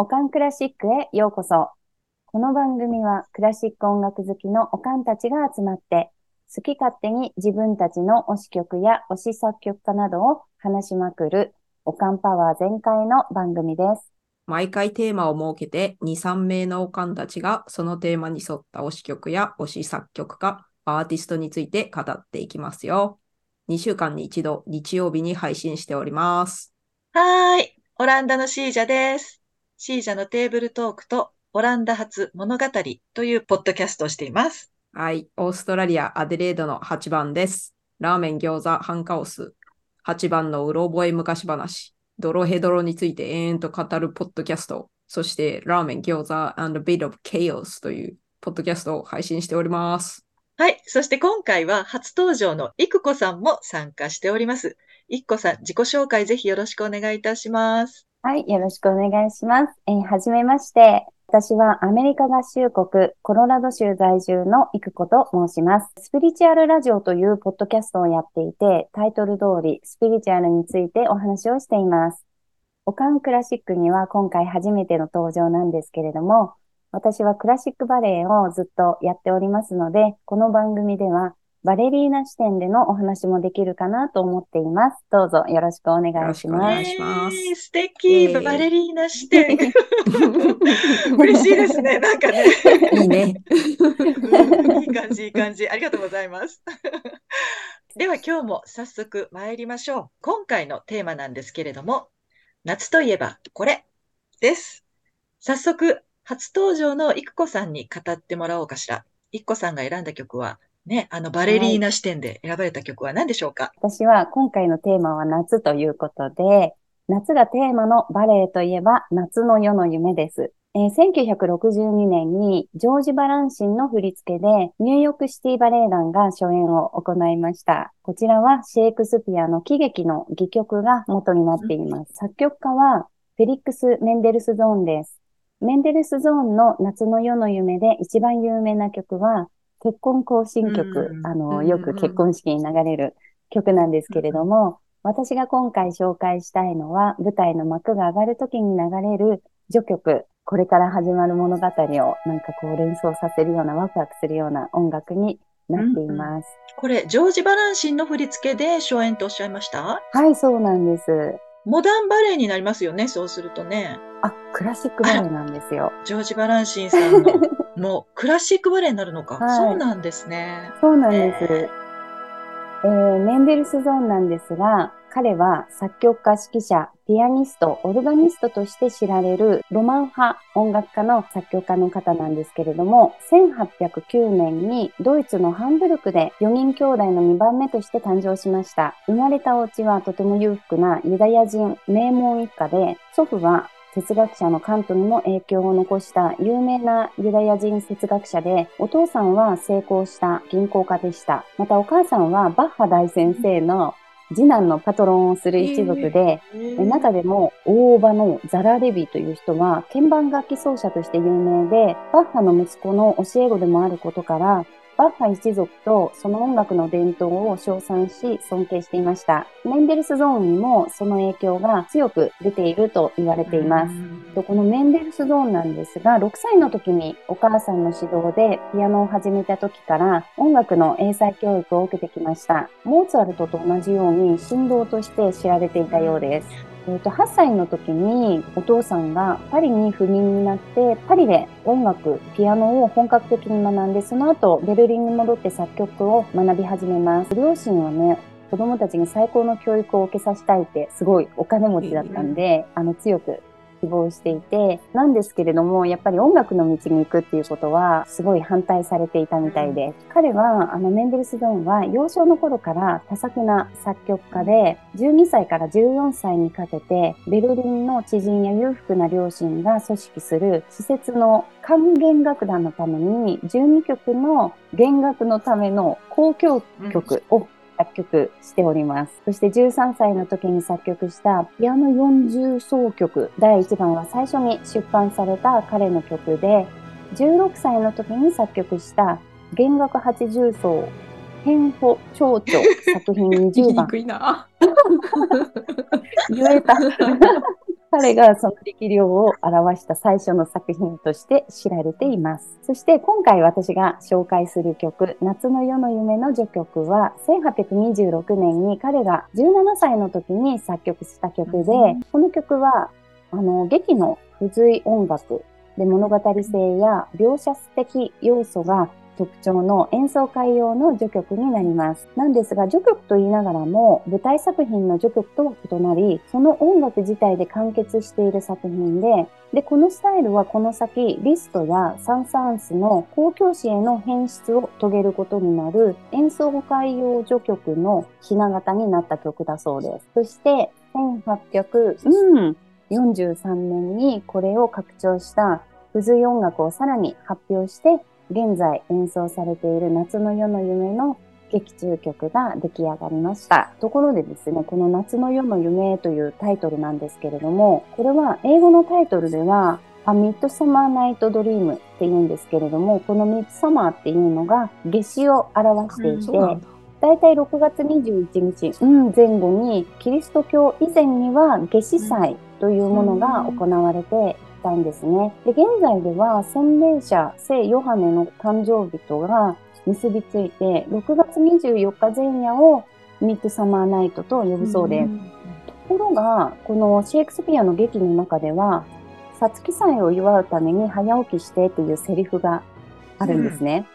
オカンクラシックへようこそ。この番組はクラシック音楽好きのオカンたちが集まって、好き勝手に自分たちの推し曲や推し作曲家などを話しまくる、オカンパワー全開の番組です。毎回テーマを設けて2、3名のオカンたちがそのテーマに沿った推し曲や推し作曲家、アーティストについて語っていきますよ。2週間に一度日曜日に配信しております。はーい。オランダのシージャです。シージャのテーブルトークとオランダ発物語というポッドキャストをしています。はい。オーストラリア・アデレードの8番です。ラーメン、餃子、ハンカオス。8番のうろ覚え昔話。ドロヘドロについて延々と語るポッドキャスト。そして、ラーメン、餃子 and a bit of chaos というポッドキャストを配信しております。はい。そして今回は初登場のいくこさんも参加しております。いっこさん、自己紹介ぜひよろしくお願いいたします。はい、よろしくお願いします。えー、はじめまして。私はアメリカ合衆国コロラド州在住のいくこと申します。スピリチュアルラジオというポッドキャストをやっていて、タイトル通りスピリチュアルについてお話をしています。オカンクラシックには今回初めての登場なんですけれども、私はクラシックバレエをずっとやっておりますので、この番組ではバレリーナ視点でのお話もできるかなと思っています。どうぞよろしくお願いします。お願いします。素敵、バレリーナ視点。嬉しいですね。なんかね。いいね。いい感じ、いい感じ。ありがとうございます。では今日も早速参りましょう。今回のテーマなんですけれども、夏といえばこれです。早速、初登場のいくこさんに語ってもらおうかしら。いくこさんが選んだ曲はね、あのバレリーナ視点で選ばれた曲は何でしょうか、はい、私は今回のテーマは夏ということで、夏がテーマのバレエといえば夏の夜の夢です。えー、1962年にジョージ・バランシンの振り付けでニューヨークシティバレエ団が初演を行いました。こちらはシェイクスピアの喜劇の戯曲が元になっています。作曲家はフェリックス・メンデルスゾーンです。メンデルスゾーンの夏の夜の夢で一番有名な曲は結婚行進曲、あの、よく結婚式に流れる曲なんですけれども、私が今回紹介したいのは、舞台の幕が上がる時に流れる序曲、これから始まる物語をなんかこう連想させるような、ワクワクするような音楽になっています。これ、ジョージ・バランシンの振り付けで初演とおっしゃいました？はい、そうなんです。モダンバレエになりますよね、そうするとね。あ、クラシックバレエなんですよ。ジョージ・バランシンさんのもうクラシックバレエになるのか。はい、そうなんですね。そうなんです。えー、メンデルスゾーンなんですが、彼は作曲家、指揮者、ピアニスト、オルガニストとして知られるロマン派音楽家の作曲家の方なんですけれども、1809年にドイツのハンブルクで4人兄弟の2番目として誕生しました。生まれたお家はとても裕福なユダヤ人名門一家で、祖父は哲学者のカントにも影響を残した有名なユダヤ人哲学者で、お父さんは成功した銀行家でした。またお母さんはバッハ大先生の次男のパトロンをする一族で、えー、中でも大場のザラ・レビという人は鍵盤楽器奏者として有名で、バッハの息子の教え子でもあることから、バッハ一族とその音楽の伝統を称賛し尊敬していました。メンデルスゾーンにもその影響が強く出ていると言われています。このメンデルスゾーンなんですが、6歳の時にお母さんの指導でピアノを始めた時から音楽の英才教育を受けてきました。モーツァルトと同じように振動として知られていたようです。えーと、8歳の時にお父さんがパリに赴任になってパリで音楽ピアノを本格的に学んでその後ベルリンに戻って作曲を学び始めます。両親はね子供たちに最高の教育を受けさせたいってすごいお金持ちだったんで、あの強く希望していて、なんですけれども、やっぱり音楽の道に行くっていうことは、すごい反対されていたみたいで、彼は、あの、メンデルスゾーンは、幼少の頃から多作な作曲家で、12歳から14歳にかけて、ベルリンの知人や裕福な両親が組織する施設の管弦楽団のために、12曲の弦楽のための交響曲を作曲しております。そして13歳の時に作曲したピアノ40奏曲第1番は最初に出版された彼の曲で、16歳の時に作曲した弦楽80奏変歩蝶々作品20番。言えた。彼がその力量を表した最初の作品として知られています。そして今回私が紹介する曲、夏の夜の夢の序曲は、1826年に彼が17歳の時に作曲した曲で、この曲は、あの、劇の付随音楽で物語性や描写的要素が特徴の演奏会用の序曲になります。なんですが、序曲と言いながらも、舞台作品の序曲とは異なり、その音楽自体で完結している作品で、で、このスタイルはこの先、リストやサンサンスの公共詩への変質を遂げることになる演奏会用序曲のひな形になった曲だそうです。そして、1843年にこれを拡張した付随音楽をさらに発表して、現在演奏されている夏の夜の夢の劇中曲が出来上がりました。ところでですね、この夏の夜の夢というタイトルなんですけれども、これは英語のタイトルでは、A Midsummer Night Dream って言うんですけれども、この Midsummer っていうのが夏至を表していて、だ。だいたい6月21日、うん、前後に、キリスト教以前には夏至祭というものが行われていたんですね。で、現在では洗礼者聖ヨハネの誕生日とが結びついて、6月24日前夜をミッドサマーナイトと呼ぶそうです。ところが、このシェイクスピアの劇の中では、サツキ祭を祝うために早起きしてっていうセリフがあるんですね。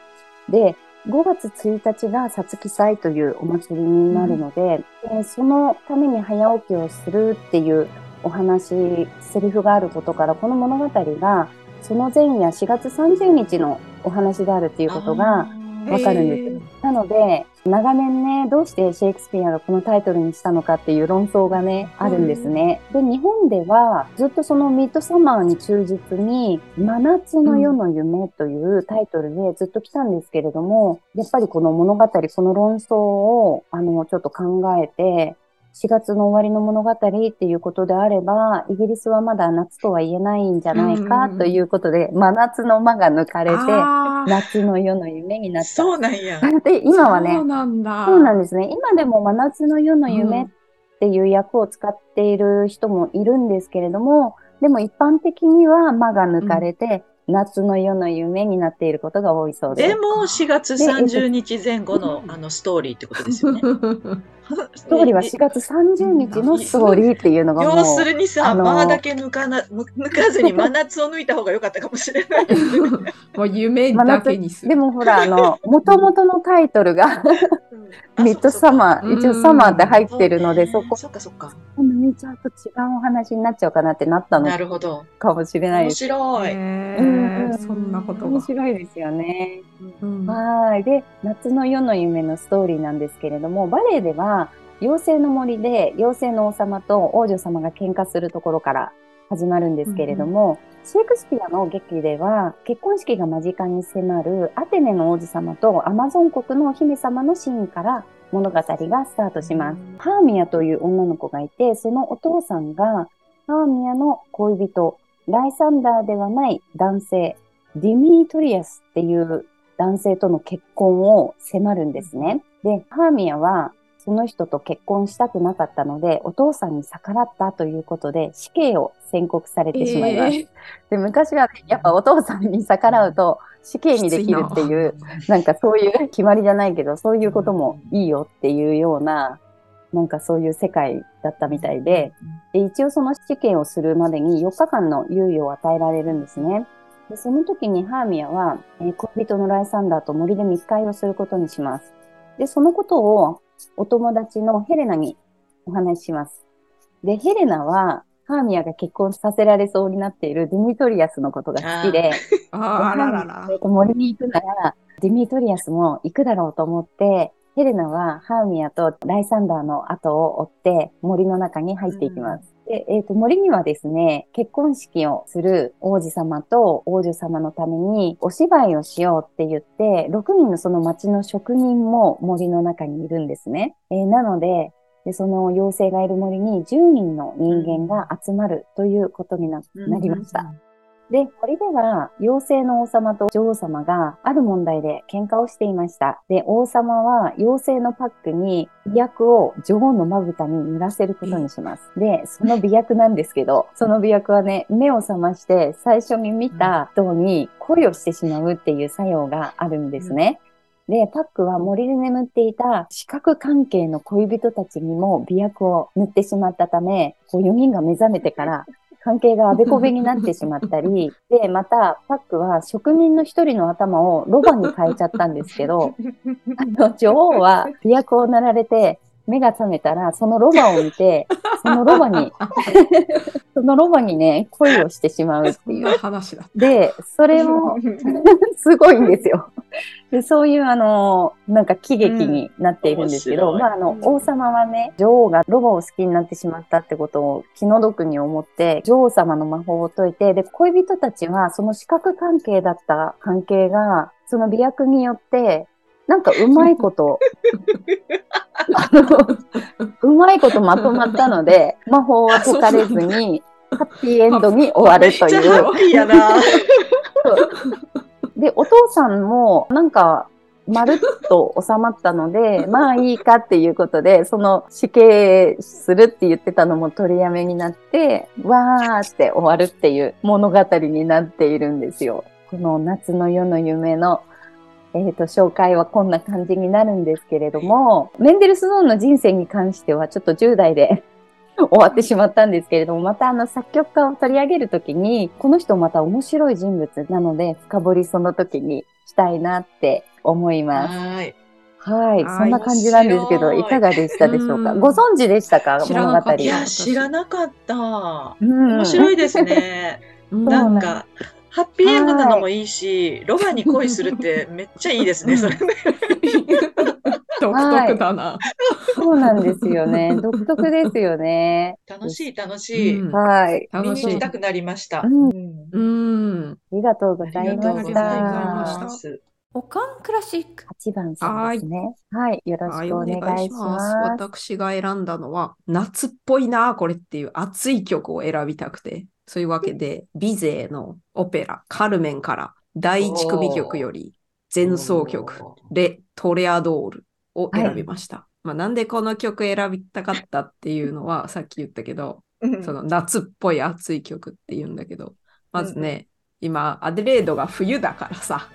で、5月1日がサツキ祭というお祭りになるので、でそのために早起きをするっていうお話、セリフがあることから、この物語がその前夜4月30日のお話であるっていうことがわかるんです。なので、長年ね、どうしてシェイクスピアがこのタイトルにしたのかっていう論争がね、あるんですね。で、日本ではずっとそのミッドサマーに忠実に、真夏の夜の夢というタイトルでずっと来たんですけれども、やっぱりこの物語、この論争を、あの、ちょっと考えて、4月の終わりの物語っていうことであれば、イギリスはまだ夏とは言えないんじゃないかということで、真夏の間が抜かれて、夏の夜の夢になった。そうなんや。で、今はねそう、なんだ。そうなんですね。今でも真夏の夜の夢っていう役を使っている人もいるんですけれども、でも一般的には間が抜かれて、夏の夜の夢になっていることが多いそうです。でも、4月30日前後のあのストーリーってことですよね。ストーリーは4月30日のストーリーっていうのがもう、要するにさ、あの間だけ抜かな、抜抜かずに真夏を抜いた方が良かったかもしれない。もう夢だけにする。でもほら、あの、元々のタイトルが、あミッドサマー、うん一応サマーって入ってるので、そねそうこ、そっかそっか。抜いちゃうと違うお話になっちゃうかなってなったのなるほど。かもしれない面です。白い。へうんーそんなことが。面白いですよね。うんはい。で、夏の夜の夢のストーリーなんですけれども、バレエでは、妖精の森で妖精の王様と王女様が喧嘩するところから始まるんですけれども、シェイクスピアの劇では、結婚式が間近に迫るアテネの王子様とアマゾン国のお姫様のシーンから物語がスタートします。ハーミアという女の子がいて、そのお父さんが、ハーミアの恋人、ライサンダーではない男性、ディミートリアスっていう男性との結婚を迫るんですね。で、ハーミアはその人と結婚したくなかったので、お父さんに逆らったということで死刑を宣告されてしまいます。えーで、昔はねやっぱお父さんに逆らうと死刑にできるっていう、なんかそういう決まりじゃないけど、そういうこともいいよっていうような、なんかそういう世界だったみたいで、で一応その死刑をするまでに4日間の猶予を与えられるんですね。でその時にハーミアは、えー恋人のライサンダーと森で密会をすることにします。で、そのことをお友達のヘレナにお話しします。で、ヘレナは、ハーミアが結婚させられそうになっているディミトリアスのことが好きで、あーあららら。で森に行くなら、ディミトリアスも行くだろうと思って、ヘレナはハーミアとライサンダーの後を追って森の中に入っていきます。で、えっ、と、森にはですね、結婚式をする王子様と王女様のためにお芝居をしようって言って、6人のその町の職人も森の中にいるんですね。えーなので、でその妖精がいる森に10人の人間が集まるということにななりました。。で、これでは、妖精の王様と女王様がある問題で喧嘩をしていました。で、王様は妖精のパックに美薬を女王のまぶたに塗らせることにします。で、その美薬なんですけど、その美薬はね、目を覚まして最初に見た人に恋をしてしまうっていう作用があるんですね。で、パックは森で眠っていた視覚関係の恋人たちにも美薬を塗ってしまったため、こう4人が目覚めてから関係があべこべになってしまったり、で、また、パックは職人の一人の頭をロバに変えちゃったんですけど、あの、女王は美薬を塗られて、目が覚めたら、そのロバを見て、そのロバに、そのロバにね、恋をしてしまうっていう。話だ。で、それも、すごいんですよ。でそういう、あの、なんか喜劇になっているんですけど、うんまあ、あのう、ん王様はね、女王がロバを好きになってしまったってことを気の毒に思って、女王様の魔法を解いて、で、恋人たちはその視覚関係だった関係が、その美薬によって、なんかうまいこと、あの、うまいことまとまったので、魔法は解かれずに、ハッピーエンドに終わるというめっちゃハッ。ピーやな。で、お父さんも、なんか、まるっと収まったので、まあいいかっていうことで、その死刑するって言ってたのも取りやめになって、わーって終わるっていう物語になっているんですよ。この夏の夜の夢の、えっ、と、紹介はこんな感じになるんですけれども、メンデルスゾーンの人生に関してはちょっと10代で 終わってしまったんですけれども、またあの作曲家を取り上げるときに、この人また面白い人物なので、深掘りその時にしたいなって思います。はい。はい。はいそんな感じなんですけど、いいかがでしたでしょうか？うんご存知でしたか？物語。いや、知らなかった。うん面白いですね。うんなんか、ハッピーエンドなのもいいし、ロバに恋するってめっちゃいいですね、それね。独特だな。そうなんですよね。独特ですよね。楽しい、楽しい。うんはい。見に楽しい。行きたくなりました。うんうんうん。ありがとうござありいましがとうございたまし。た。おかんクラシック。8番さんですね。はい。よろしくお願いします。私が選んだのは、夏っぽいな、これっていう熱い曲を選びたくて。そういうわけで、ビゼーのオペラ、カルメンから第一組曲より前奏曲、レ・トレアドールを選びました。まあ、なんでこの曲選びたかったっていうのは、さっき言ったけど、うんその夏っぽい熱い曲って言うんだけど、まずね、今、アデレードが冬だからさ、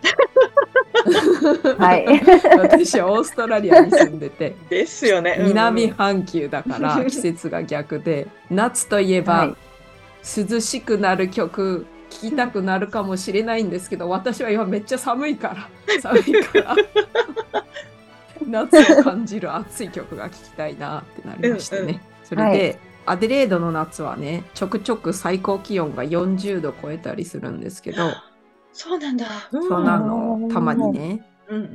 はい。私、オーストラリアに住んでて、ですよね。うん南半球だから季節が逆で、夏といえば、はい涼しくなる曲聴きたくなるかもしれないんですけど、私は今めっちゃ寒いから、寒いから、夏を感じる熱い曲が聴きたいなってなりましてね。うんうんそれで、はいアデレードの夏はね、ちょくちょく最高気温が40度超えたりするんですけど、そうなんだ。うんそうなの、たまにね。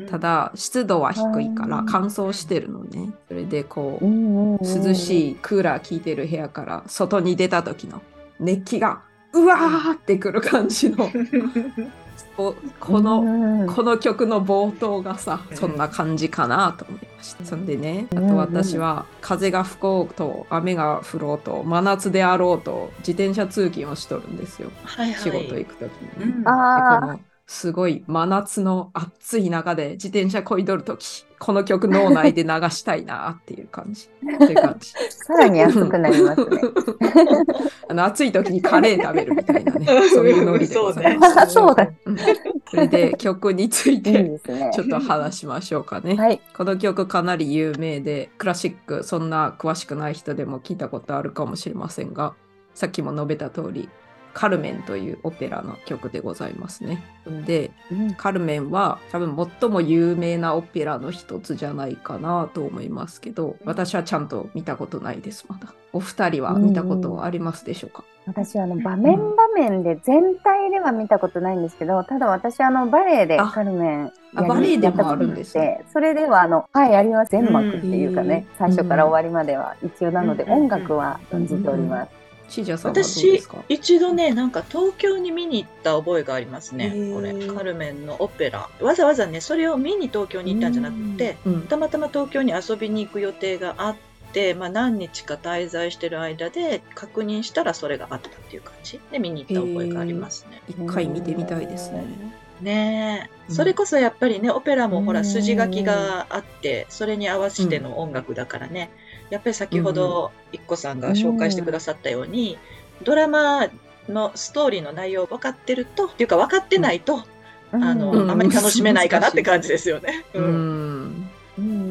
ただ、湿度は低いからうん乾燥してるのね。それでこう、涼涼しいクーラー効いてる部屋から外に出た時の熱気がうわーってくる感じの。おこの、のこの曲の冒頭がさうん。そんな感じかなと思いました。そんでねあうんと私は風が吹こうと雨が降ろうと真夏であろうと自転車通勤をしとるんですよ。はいはい。仕事行く時にね。うんすごい真夏の暑い中で自転車こいどるとき、この曲脳内で流したいなっていう感じ。っていう感じ。さらに暑くなりますね。あの暑い時にカレー食べるみたいなね、そういうノリでございます。そうねそうだうんそれで曲についいいて。ちょっと話しましょうかね。はい。この曲かなり有名で、クラシック、そんな詳しくない人でも聞いたことあるかもしれませんが、さっきも述べた通り、カルメンというオペラの曲でございますね。で、カルメンは多分最も有名なオペラの一つじゃないかなと思いますけど、私はちゃんと見たことないです、まだ。お二人は見たことはありますでしょうか、私あの場面場面で全体では見たことないんですけど、ただ私あのバレエであカルメンあバレエでもあるんですね。それではあのはいあります。全幕っていうかね、うん。最初から終わりまでは一応なので、うん。うん。うん。音楽は存じております。私一度ね、なんか東京に見に行った覚えがありますね。これ、カルメンのオペラ。わざわざね、それを見に東京に行ったんじゃなくて、うん。たまたま東京に遊びに行く予定があって、まあ、何日か滞在してる間で確認したらそれがあったっていう感じ。で見に行った覚えがありますね。一回見てみたいですね。ねえ、うん。それこそやっぱりねオペラもほらうん。筋書きがあってそれに合わせての音楽だからね、やっぱり先ほどいっこさんが紹介してくださったように、ドラマのストーリーの内容分かってるとっていうか分かってないと、あのうん。あまり楽しめないかなって感じですよね。ううん。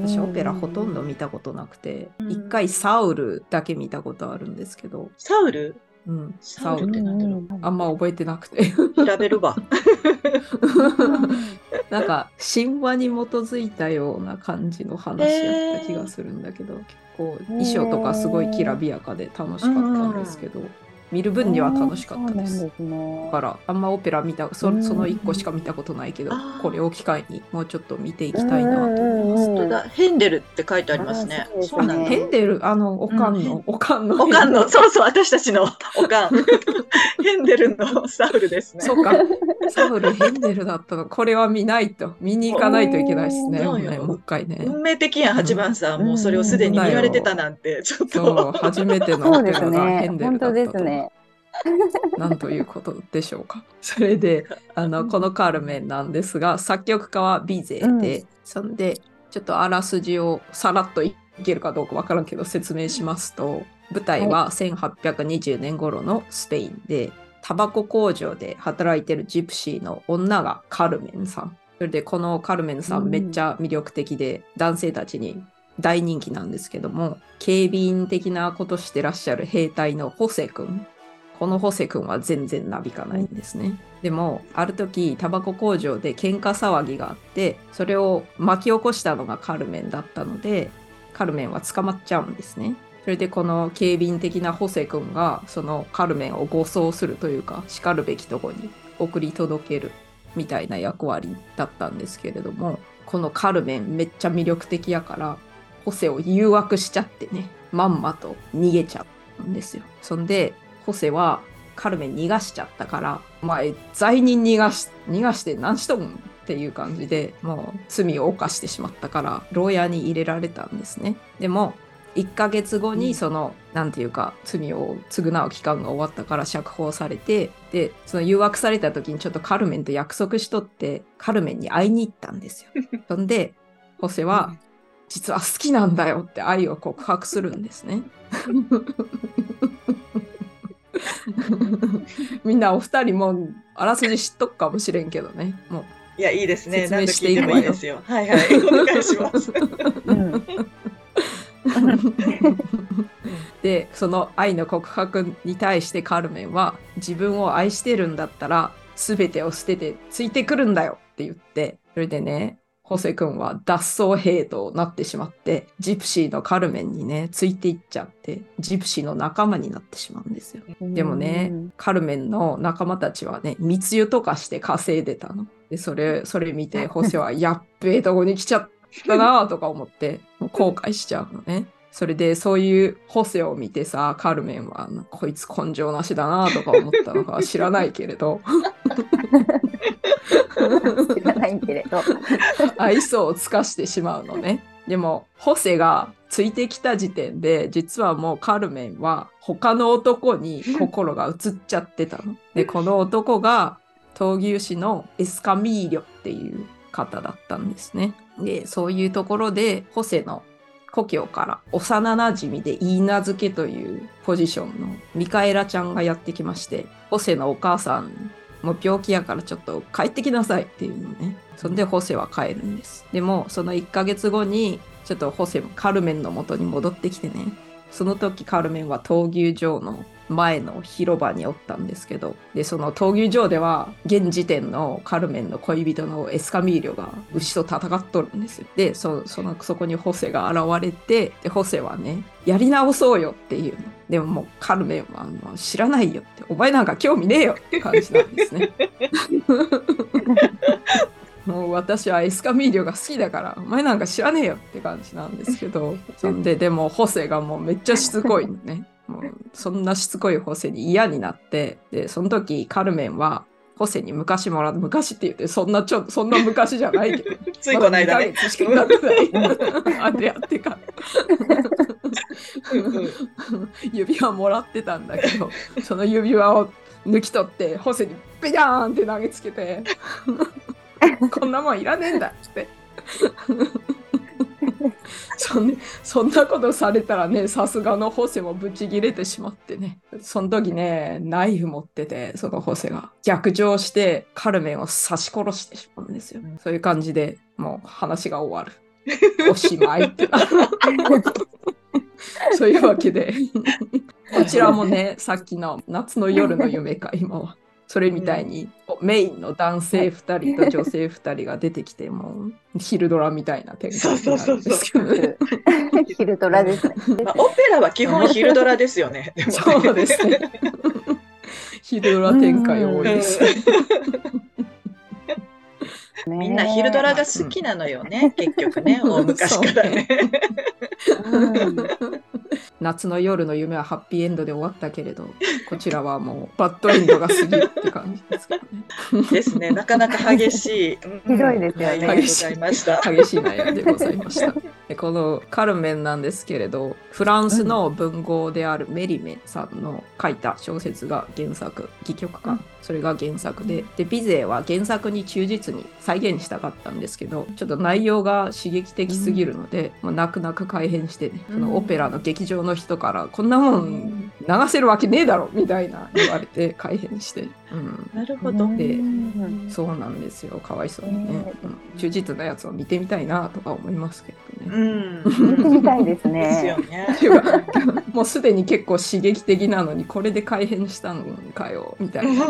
私オペラほとんど見たことなくて、うん。一回サウルだけ見たことあるんですけど、サウル？うん、サウルってなんだろうあんま覚えてなくて。調べるわ。なんか神話に基づいたような感じの話やった気がするんだけど、結構衣装とかすごいきらびやかで楽しかったんですけど、見る分には楽しかったです。ですねだからあんまオペラ見たそその1個しか見たことないけど、これを機会にもうちょっと見ていきたいなと思います。うん本当だヘンデルって書いてありますねあ。そうね。ヘンデル？あのおかんの、うんおかんのおかんの、そうそう、私たちのおかん。ヘンデルのサウルですね。そうかサウルヘンデルだったのこれは見ないと見に行かないといけないですねねもう一回ね運命的やん、八番さん。もうそれをすでに見られてたなんて、ちょっと。初めてのオペラがヘねン。デ本当ルだったとですね。なんということでしょうか。それで、あの、このカルメンなんですが、作曲家はビゼで、そんで、ちょっとあらすじをさらっといけるかどうかわからんけど説明しますと、舞台は1820年頃のスペインで、タバコ工場で働いてるジプシーの女がカルメンさん。それで、このカルメンさうんんめっちゃ魅力的で、男性たちに大人気なんですけども、警備員的なことしてらっしゃる兵隊のホセ君。このホセ君は全然なびかないんですね。でも、ある時、タバコ工場で喧嘩騒ぎがあって、それを巻き起こしたのがカルメンだったので、カルメンは捕まっちゃうんですね。それでこの警備員的なホセ君が、そのカルメンを護送するというか、叱るべきとこに送り届けるみたいな役割だったんですけれども、このカルメンめっちゃ魅力的やから、ホセを誘惑しちゃってね、まんまと逃げちゃうんですよ。そんで、ホセはカルメン逃がしちゃったから、お前、罪人逃がし、逃がして何しとんっていう感じでもう罪を犯してしまったから、牢屋に入れられたんですね。でも、1ヶ月後にその、なんていうか、罪を償う期間が終わったから釈放されて、で、その誘惑された時にちょっとカルメンと約束しとって、カルメンに会いに行ったんですよ。そんで、ホセは、実は好きなんだよって愛を告白するんですね。みんなお二人もあらすじ知っとくかもしれんけどね。もういや、いいですね。説明していいいいですよ。はいはい。お願いします。うん でその愛の告白に対してカルメンは自分を愛してるんだったら全てを捨ててついてくるんだよって言ってそれでねホセ君は脱走兵となってしまってジプシーのカルメンにねついていっちゃってジプシーの仲間になってしまうんですよ。でもね、カルメンの仲間たちはね、密輸とかして稼いでたの。で、それ、それ見て、ホセは、やっべえとこに来ちゃったなとか思って、もう後悔しちゃうのね。それで、そういうホセを見てさ、カルメンは、こいつ根性なしだなとか思ったのかは知らないけれど、知らないけれど。愛想を尽かしてしまうのね。でも、ホセがついてきた時点で、実はもうカルメンは他の男に心が移っちゃってたの。で、この男が闘牛士のエスカミーリョっていう方だったんですね。で、そういうところで、ホセの故郷から幼馴染で言い名付けというポジションのミカエラちゃんがやってきまして、ホセのお母さんもう病気やからちょっと帰ってきなさいっていうのね。そんでホセは帰るんです。でもその1ヶ月後にちょっとホセカルメンの元に戻ってきてね。その時カルメンは闘牛場の前の広場におったんですけど、で、その闘牛場では現時点のカルメンの恋人のエスカミーリョが牛と戦っとるんですよ。で、そそのそこにホセが現れて、で、ホセはね、やり直そうよっていうの。でももうカルメンはあの知らないよって、お前なんか興味ねえよって感じなんですね。もう私はエスカミーリョが好きだから、お前なんか知らねえよって感じなんですけど、そんで、でもホセがもうめっちゃしつこいのね。もうそんなしつこいホセに嫌になって、で、その時カルメンはホセに昔もらった、昔って言って、そんなちょ、そんな昔じゃないけど。ついこの間ね。まだ2ヶ月しか経ってない。あれやってか指輪もらってたんだけど、その指輪を抜き取って、ホセにペダーンって投げつけて、こんなもんいらねえんだって。そん,、ね、そんなことされたらね、さすがのホセもブチギレてしまってね。その時ね、ナイフ持ってて、そのホセが逆上してカルメンを刺し殺してしまうんですよ。そういう感じでもう話が終わる。おしまいってなる。そういうわけで、こちらもね、さっきの夏の夜の夢か、今は。それみたいに、メインの男性2人と女性2人が出てきて、もうヒルドラみたいな展開になるんですけどね。ヒル ドラですね。まあ、オペラは基本ヒルドラですよね。ねそうですね。ヒルドラ展開多いです。みんなヒルドラが好きなのよね、結局ね、大昔からね。う ん夏の夜の夢はハッピーエンドで終わったけれど、こちらはもうバッドエンドが過ぎるって感じですけどね。ですね、なかなか激しい。うんひどいですよねありがとうございました。激しい 悩みでございました。でこのカルメンなんですけれど、フランスの文豪であるメリメさんの書いた小説が原作、戯曲か、それが原作で、で、ビゼは原作に忠実に再現したかったんですけど、ちょっと内容が刺激的すぎるので、もう泣く泣く改編してね、そのオペラの劇場の人から、こんなもん流せるわけねえだろみたいな言われて改編して、うん、なるほど。でうんそうなんですよ。かわいそうにね。ねうん忠実なやつを見てみたいなとか思いますけどうね。ん。見てみたいですですよね。もうすでに結構刺激的なのにこれで改編したのかよみたいな。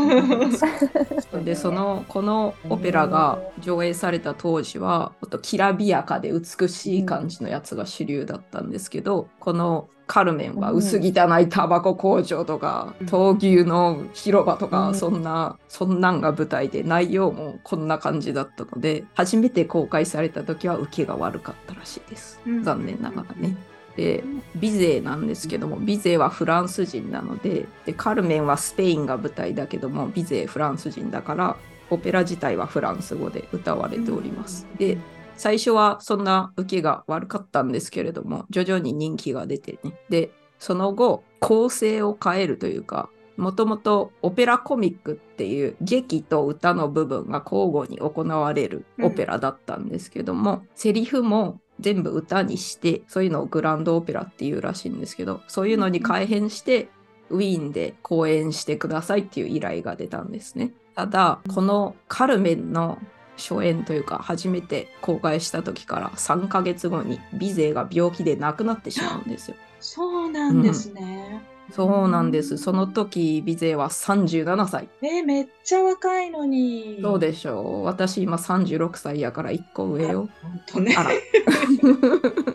でそのこのオペラが上映された当時はもっときらびやかで美しい感じのやつが主流だったんですけど、このカルメンは薄汚いタバコ工場とか、うん。闘牛の広場とか、うん。そんなそんなんが舞台で内容もこんな感じだったので初めて公開された時は受けが悪かったらしいです、うん。残念ながらね。でビゼなんですけどもビゼはフランス人なのででカルメンはスペインが舞台だけどもビゼフランス人だからオペラ自体はフランス語で歌われております。で最初はそんな受けが悪かったんですけれども徐々に人気が出てねでその後構成を変えるというかもともとオペラコミックっていう劇と歌の部分が交互に行われるオペラだったんですけども、セリフも全部歌にしてそういうのをグランドオペラっていうらしいんですけどそういうのに改編してウィーンで公演してくださいっていう依頼が出たんですね。ただこのカルメンの初演というか初めて公開した時から3ヶ月後にビゼが病気で亡くなってしまうんですよ。そうなんですね。そうなんです。その時ビゼは37歳。えーめっちゃ若いのに。そうでしょう。私今36歳やから1個上よ。本当ねあ。ら。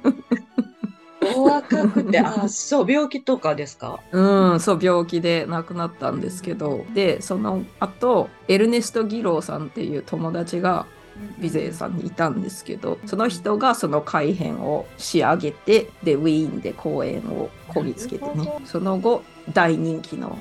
お若くて、あ、そう、病気とかですか？うん、そう、病気で亡くなったんですけど、で、その後、エルネスト・ギローさんっていう友達がビゼーさんにいたんですけど、その人がその改編を仕上げて、で、ウィーンで公演をこぎつけてね。その後、大人気の、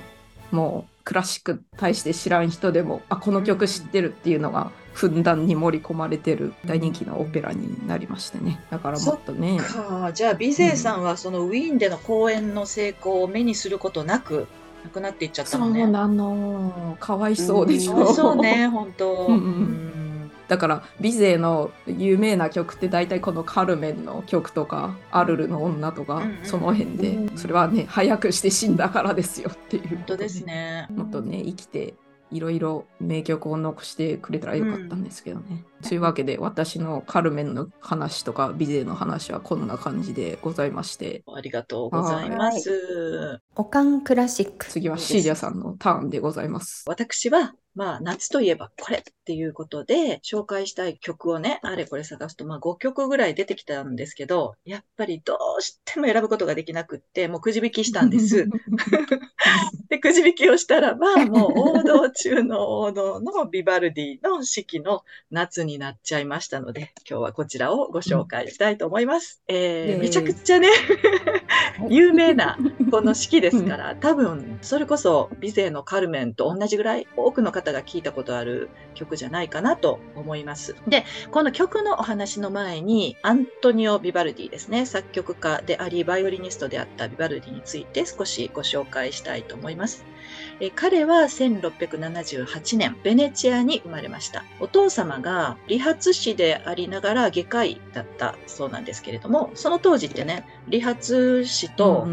もう、クラシック対して知らん人でも、あ、この曲知ってるっていうのが、ふんだんに盛り込まれてる大人気のオペラになりましてね。だからもっとね、かじゃあ、ビゼーさんはそのウィーンでの公演の成功を目にすることなく、亡くなっていっちゃったそのね。うなの。かわいそうでしょ。そうそうね、本当。うんうんうんだからビゼの有名な曲って大体このカルメンの曲とかアルルの女とかその辺でうんそれはね早くして死んだからですよっていう本当ですね。もっとね生きていろいろ名曲を残してくれたらよかったんですけどね。というわけで私のカルメンの話とかビゼの話はこんな感じでございましてありがとうございます。おかんクラシック。次はシージャさんのターンでございます。私は、まあ、夏といえばこれっていうことで、紹介したい曲をね、あれこれ探すと、まあ、5曲ぐらい出てきたんですけど、やっぱりどうしても選ぶことができなくって、もうくじ引きしたんです。で、くじ引きをしたらば、もう王道中の王道のビバルディの四季の夏になっちゃいましたので、今日はこちらをご紹介したいと思います。えー、めちゃくちゃね、有名なこの四季ですから、多分、それこそ美勢のカルメンと同じぐらい多くの方方が聞いたことある曲じゃないかなと思います。で、この曲のお話の前に、アントニオ・ビバルディですね、作曲家であり、バイオリニストであったビバルディについて少しご紹介したいと思います。え彼は1678年、ベネチアに生まれました。お父様が理髪師でありながら外科医だったそうなんですけれども、その当時ってね、理髪師と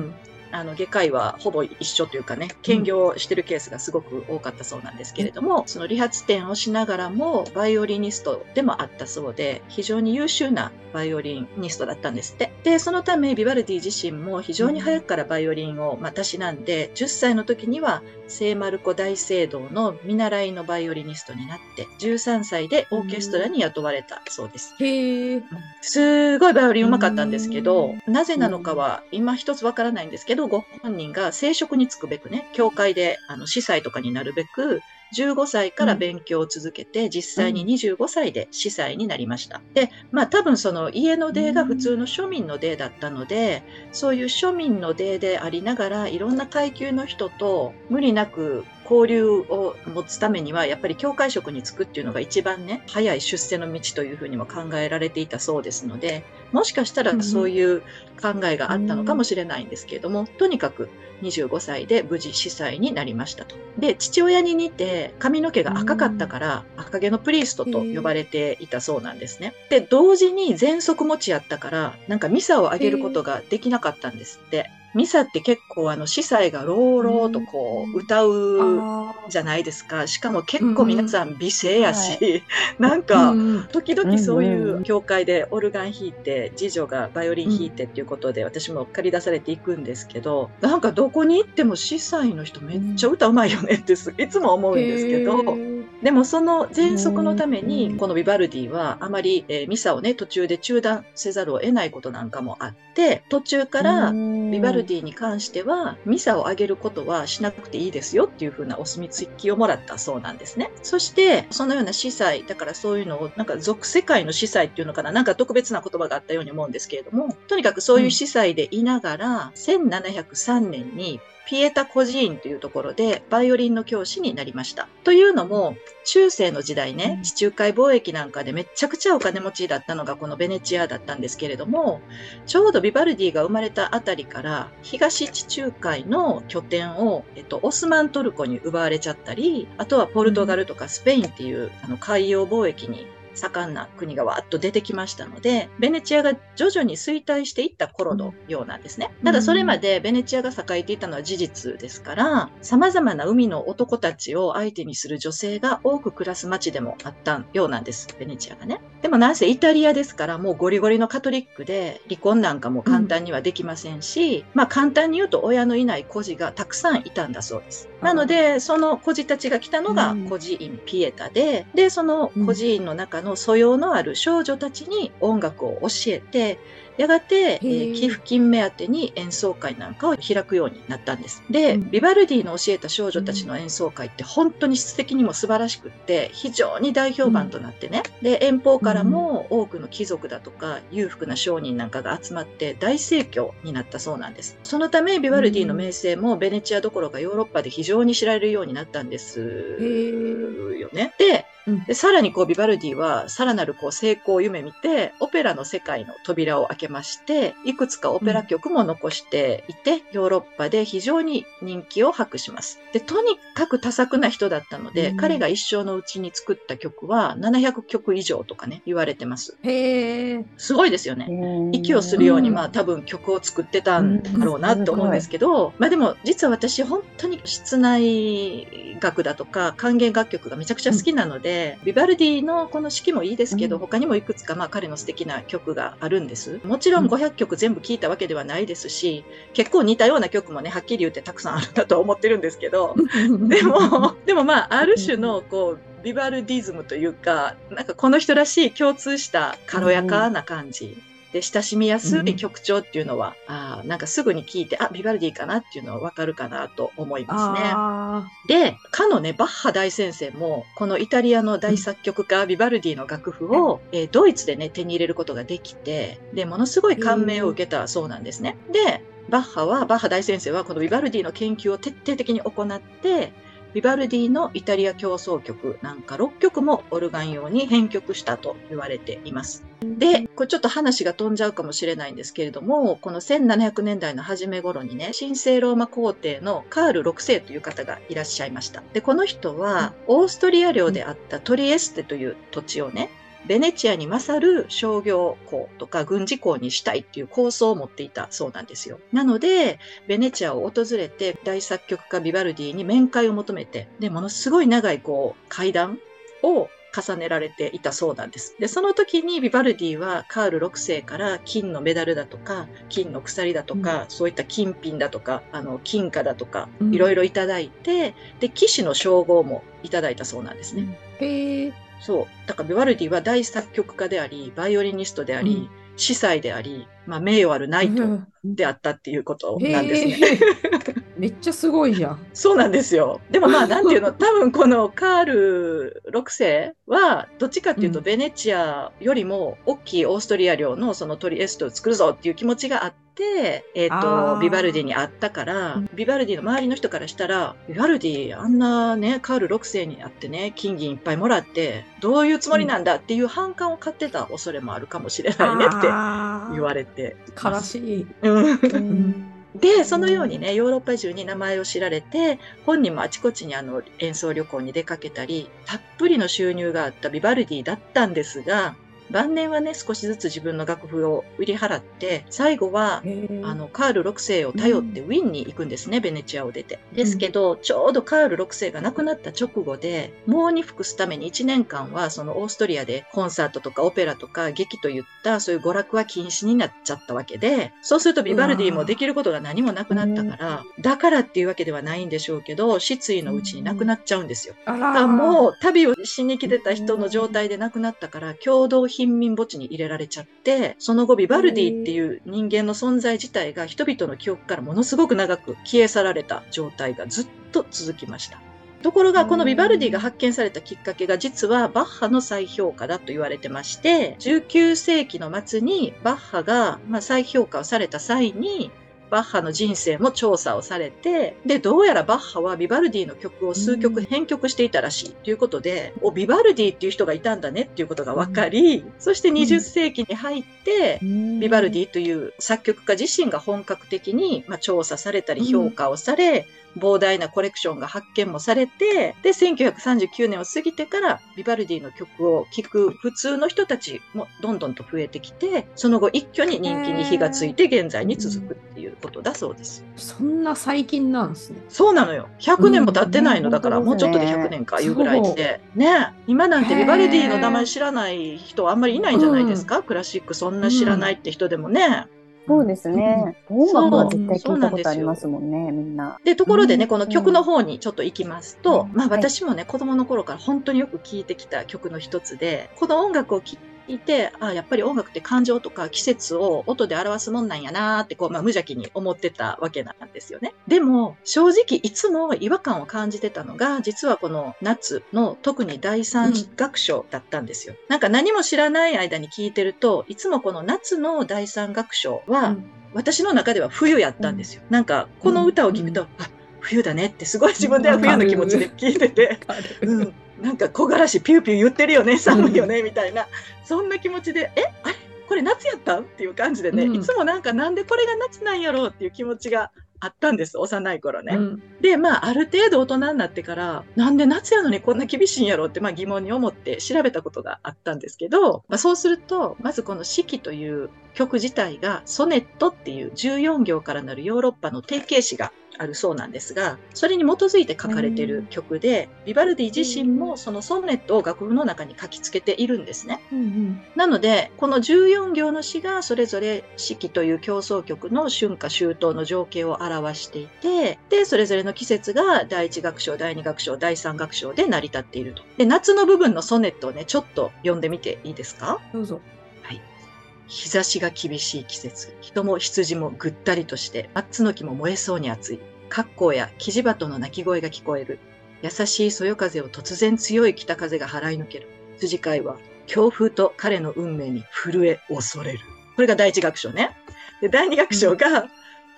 あの外科医はほぼ一緒というかね、兼業してるケースがすごく多かったそうなんですけれども、その理髪店をしながらもバイオリニストでもあったそうで、非常に優秀なバイオリニストだったんですって。で、そのためビバルディ自身も非常に早くからバイオリンを、まあ、たしなんで、10歳の時には聖マルコ大聖堂の見習いのバイオリニストになって、13歳でオーケストラに雇われたそうです。へー。すごいバイオリンうまかったんですけど、なぜなのかは今一つわからないんですけど、ご本人が聖職に就くべくね、教会であの司祭とかになるべく、15歳から勉強を続けて、実際に25歳で司祭になりました。で、まあ多分その家の出が普通の庶民の出だったので、そういう庶民の出でありながら、いろんな階級の人と無理なく交流を持つためには、やっぱり教会職に就くっていうのが一番ね、早い出世の道というふうにも考えられていたそうですので、もしかしたらそういう考えがあったのかもしれないんですけれども、とにかく25歳で無事司祭になりましたと。で、父親に似て髪の毛が赤かったから、赤毛のプリーストと呼ばれていたそうなんですね。で、同時に喘息持ちやったから、なんかミサをあげることができなかったんですって。ミサって結構あの司祭がローローとこう歌うじゃないですか。しかも結構皆さん美声やし、はい、なんか時々そういう教会でオルガン弾いて、次女がバイオリン弾いてっていうことで私も借り出されていくんですけど、なんかどこに行っても司祭の人めっちゃ歌うまいよねっていつも思うんですけど、でもその喘息のためにこのビバルディはあまり、えー、ミサをね途中で中断せざるを得ないことなんかもあって、途中からビバルディに関しては、ミサをあげることはしなくていいですよっていう風なお墨付きをもらったそうなんですね。そして、そのような司祭、だからそういうのを、なんか属世界の司祭っていうのかな、なんか特別な言葉があったように思うんですけれども、とにかくそういう司祭でいながら、うん、1703年にピエタ・コジーンというところでバイオリンの教師になりました。というのも、中世の時代ね、地中海貿易なんかでめちゃくちゃお金持ちだったのがこのベネチアだったんですけれども、ちょうどビバルディが生まれたあたりから東地中海の拠点を、えっと、オスマントルコに奪われちゃったり、あとはポルトガルとかスペインっていうあの海洋貿易に盛んな国がわっと出てきましたので、ベネチアが徐々に衰退していった頃のようなんですね。ただそれまでベネチアが栄えていたのは事実ですから、様々な海の男たちを相手にする女性が多く暮らす街でもあったようなんです、ベネチアがね。でもなんせイタリアですからもうゴリゴリのカトリックで離婚なんかも簡単にはできませんし、うん、まあ簡単に言うと親のいない孤児がたくさんいたんだそうです。なので、その孤児たちが来たのが孤児院ピエタで、で、その孤児院の中の素養のある少女たちに音楽を教えて、やがて、えー、寄付金目当てに演奏会なんかを開くようになったんです。で、うん、ビバルディの教えた少女たちの演奏会って本当に質的にも素晴らしくって、非常に大評判となってね。うん、で、遠方からも多くの貴族だとか裕福な商人なんかが集まって大盛況になったそうなんです。そのため、ビバルディの名声もベネチアどころかヨーロッパで非常に知られるようになったんですよね。で、で、さらにこう、ビバルディは、さらなるこう、成功を夢見て、オペラの世界の扉を開けまして、いくつかオペラ曲も残していて、うん、ヨーロッパで非常に人気を博します。で、とにかく多作な人だったので、うん、彼が一生のうちに作った曲は700曲以上とかね、言われてます。へー。すごいですよね。息をするように、まあ多分曲を作ってたんだろうなと思うんですけど、まあでも、実は私本当に室内楽だとか、管弦楽曲がめちゃくちゃ好きなので、ビバルディのこの式もいいですけど、うん、他にもいくつかまあ彼の素敵な曲があるんです。もちろん500曲全部聴いたわけではないですし、結構似たような曲もね、はっきり言ってたくさんあるんだと思ってるんですけど、でも、でもまあ、ある種のこう、ビバルディズムというか、なんかこの人らしい共通した軽やかな感じ。で、親しみやすい曲調っていうのは、うん、あなんかすぐに聞いて、あ、ビバルディかなっていうのはわかるかなと思いますね。で、かのね、バッハ大先生も、このイタリアの大作曲家、うん、ビバルディの楽譜を、えー、ドイツでね、手に入れることができて、で、ものすごい感銘を受けたそうなんですね。で、バッハは、バッハ大先生はこのビバルディの研究を徹底的に行って、ビバルディのイタリア競争曲なんか6曲もオルガン用に編曲したと言われています。で、これちょっと話が飛んじゃうかもしれないんですけれども、この1700年代の初め頃にね、神聖ローマ皇帝のカール6世という方がいらっしゃいました。で、この人は、オーストリア領であったトリエステという土地をね、ベネチアに勝る商業港とか軍事港にしたいっていう構想を持っていたそうなんですよ。なので、ベネチアを訪れて大作曲家ビバルディに面会を求めて、で、ものすごい長いこう階段を重ねられていたそうなんです。で、その時にビバルディはカール6世から金のメダルだとか、金の鎖だとか、そういった金品だとか、あの、金貨だとか、うんいろいろいただいて、で、騎士の称号もいただいたそうなんですね。へえ。そう。だからビバルディは大作曲家であり、バイオリニストであり、うん司祭であり、まあ、名誉あるナイトうんであったっていうことなんですね。めっちゃすごいじゃん。そうなんですよ。でもまあ、なんていうの、多分このカール6世は、どっちかっていうと、うんベネチアよりも大きいオーストリア領のそのトリエストを作るぞっていう気持ちがあって、えっ、あと、ービバルディにあったからうん、ビバルディの周りの人からしたら、ビバルディあんなね、カール6世にあってね、金銀いっぱいもらって、どういうつもりなんだっていう反感を買ってた恐れもあるかもしれないねって言われて悲。しい。うんんで、そのようにね、ヨーロッパ中に名前を知られて、本人もあちこちにあの演奏旅行に出かけたり、たっぷりの収入があったビバルディだったんですが、晩年はね、少しずつ自分の楽譜を売り払って、最後は、あの、カール6世を頼ってウィーンに行くんですね、ベネチアを出て。ですけど、ちょうどカール6世が亡くなった直後で、もうに服すために1年間は、そのオーストリアでコンサートとかオペラとか劇といったそういう娯楽は禁止になっちゃったわけで、そうするとビバルディもできることが何もなくなったから、だからっていうわけではないんでしょうけど、失意のうちに亡くなっちゃうんですよ。らもう旅をしに来てた人の状態で亡くなったから、共同貧民墓地に入れられちゃって、その後ビバルディっていう人間の存在自体が人々の記憶からものすごく長く消え去られた状態がずっと続きました。ところが、このビバルディが発見されたきっかけが実はバッハの再評価だと言われてまして、19世紀の末にバッハがまあ再評価をされた際に、バッハの人生も調査をされて、で、どうやらバッハはビバルディの曲を数曲編曲していたらしいということで、お、ビバルディっていう人がいたんだねっていうことが分かり、そして20世紀に入って、ビバルディという作曲家自身が本格的に、まあ、調査されたり評価をされ、膨大なコレクションが発見もされて、で、1939年を過ぎてからビバルディの曲を聴く普通の人たちもどんどんと増えてきて、その後一挙に人気に火がついて現在に続くっていうことだそうです。そんな最近なんですね。そうなのよ。100年も経ってないの、うんだからねもうちょっとで100年かいうぐらいで。ね今なんてビバルディの名前知らない人あんまりいないんじゃないですか、クラシックそんな知らないって人でもね。そうですね。音楽は絶対聞いたことありますもんね、みんな。で、ところでね、うんこの曲の方にちょっと行きますと、うんまあはい私もね、子供の頃から本当によく聴いてきた曲の一つで、この音楽を聴いて、あやっぱり音楽って感情とか季節を音で表すもんなんやなーって、こう、まあ無邪気に思ってたわけなんですよね。でも、正直いつも違和感を感じてたのが、実はこの夏の特に第三楽章だったんですよ。なんか何も知らない間に聴いてると、いつもこの夏の第三楽章は、うん。私の中では冬やったんですよ。なんか、この歌を聴くと、あ、冬だねってすごい自分では冬の気持ちで聴いてて、うん、なんか木枯らしピューピュー言ってるよね、寒いよね、みたいな、そんな気持ちで、え、あれ？これ夏やったん？っていう感じでね、うん。いつもなんかなんでこれが夏なんやろうっていう気持ちがあったんです、幼い頃ね。うん。で、まあ、ある程度大人になってから、なんで夏やのにこんな厳しいんやろうって、まあ疑問に思って調べたことがあったんですけど、まあそうすると、まずこの四季という曲自体が、ソネットっていう14行からなるヨーロッパの定型詞があるそうなんですが、それに基づいて書かれている曲で、ビバルディ自身もそのソネットを楽譜の中に書き付けているんですね。うんなので、この14行の詩がそれぞれ四季という競争曲の春夏秋冬の情景を表していて、で、それぞれの季節が第一楽章、第二楽章、第三楽章で成り立っていると。で、夏の部分のソネットをね、ちょっと読んでみていいですか？どうぞ。日差しが厳しい季節。人も羊もぐったりとして、マッツの木も燃えそうに暑い。格好やキジバトの鳴き声が聞こえる。優しいそよ風を突然強い北風が払い抜ける。辻飼いは強風と彼の運命に震え恐れる。これが第一楽章ね。で、第二楽章が、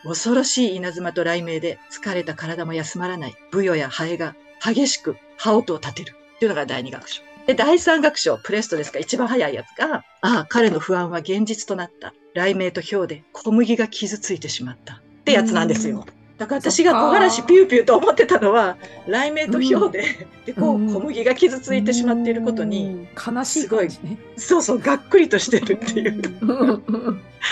恐ろしい稲妻と雷鳴で疲れた体も休まらない。ブヨやハエが激しく羽音を立てるっていうのが第二楽章。で、第三楽章、プレストですか、一番早いやつが、ああ、彼の不安は現実となった。雷鳴と氷で小麦が傷ついてしまった。ってやつなんですよ。だから私が木枯らしピューピューと思ってたのは、雷鳴と氷で、で、こう、小麦が傷ついてしまっていることに、悲しい感じね。そうそう、がっくりとしてるっていう。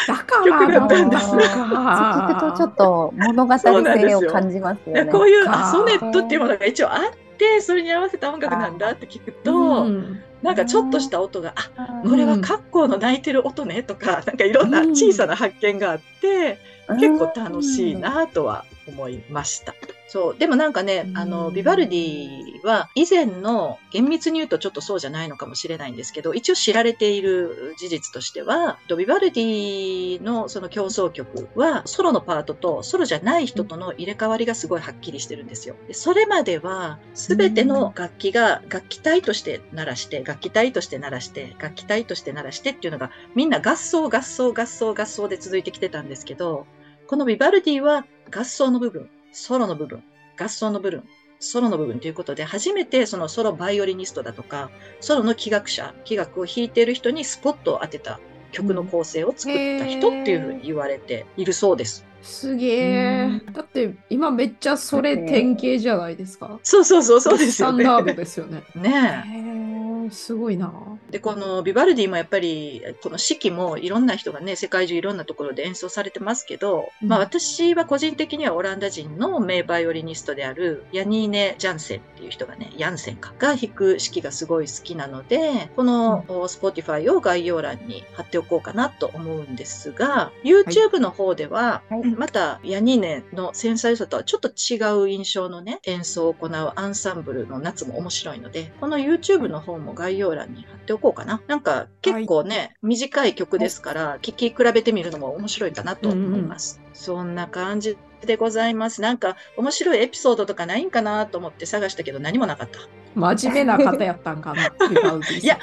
だから曲だったんです。聞くとちょっと物語性を感じますよね。こういうか。あソネットっていうものが一応あって、それに合わせた音楽なんだって聞くと、うん。なんかちょっとした音が、あ、うん。これはカッコウの鳴いてる音ねとか、なんかいろんな小さな発見があって、結構楽しいなとは思いました。そう。でもなんかね、あの、うんビバルディは以前の厳密に言うとちょっとそうじゃないのかもしれないんですけど、一応知られている事実としては、ビバルディのその競争曲はソロのパートとソロじゃない人との入れ替わりがすごいはっきりしてるんですよ。でそれまでは全ての楽器が楽器隊として鳴らして、楽器隊として鳴らして、楽器隊として鳴らしてっていうのがみんな合奏合奏合奏合奏で続いてきてたんですけど、このビバルディは合奏の部分、ソロの部分、合奏の部分、ソロの部分ということで、初めてそのソロバイオリニストだとか、ソロの器楽者、器楽を弾いている人にスポットを当てた曲の構成を作った人っていうふうに言われているそうです。すげえ。だって今めっちゃそれ典型じゃないですか。そうそうそうそうですよね。スタンダードですよね。ねえ。すごいな。で、このビバルディもやっぱり、この四季もいろんな人がね、世界中いろんなところで演奏されてますけど、うん。まあ私は個人的にはオランダ人の名バイオリニストであるヤニーネ・ジャンセンっていう人がね、ヤンセンか、が弾く四季がすごい好きなので、この Spotifyを概要欄に貼っておこうかなと思うんですが、YouTube の方では、はい。またヤニーネの繊細さとはちょっと違う印象のね、演奏を行うアンサンブルの夏も面白いので、この YouTube の方も概要欄に貼っておこうかな。なんか結構ね、短い曲ですから、聴き比べてみるのも面白いかなと思います。そんな感じでございます。なんか面白いエピソードとかないんかなと思って探したけど何もなかった。真面目な方やったんかな。いや、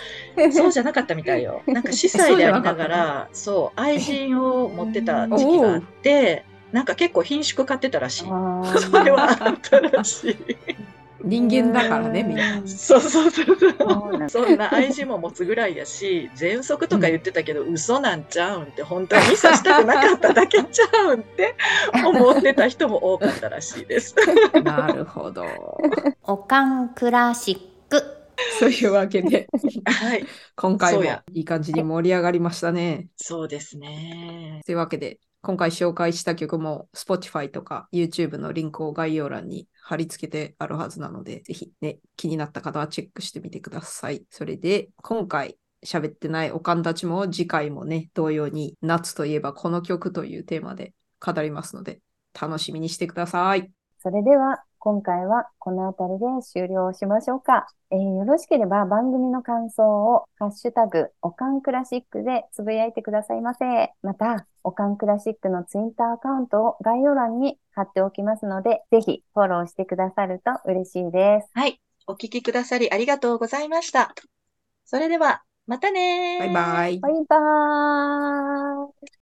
そうじゃなかったみたいよ。なんか司祭でありながら、そう、愛人を持ってた時期があって、なんか結構品種買ってたらしい。それはあったらしい。人間だからね、みんな。そうそうそう そんな愛人も持つぐらいやし、喘息とか言ってたけど、嘘なんちゃうんって、本当はミサしたくなかっただけちゃうんって思ってた人も多かったらしいです。なるほど。おかんクラシック。そういうわけで、はい。今回もいい感じに盛り上がりましたね。そうですね。というわけで、今回紹介した曲も Spotify とか YouTube のリンクを概要欄に貼り付けてあるはずなので、ぜひね、気になった方はチェックしてみてください。それで、今回喋ってないおかんたちも次回もね、同様に夏といえばこの曲というテーマで語りますので、楽しみにしてください。それでは、今回はこの辺りで終了しましょうか。えーよろしければ番組の感想をハッシュタグ、おかんクラシックでつぶやいてくださいませ。また、おかんクラシックのツイッターアカウントを概要欄に貼っておきますので、ぜひフォローしてくださると嬉しいです。はい。お聞きくださりありがとうございました。それでは、またねーバイバイ。バイバーイ。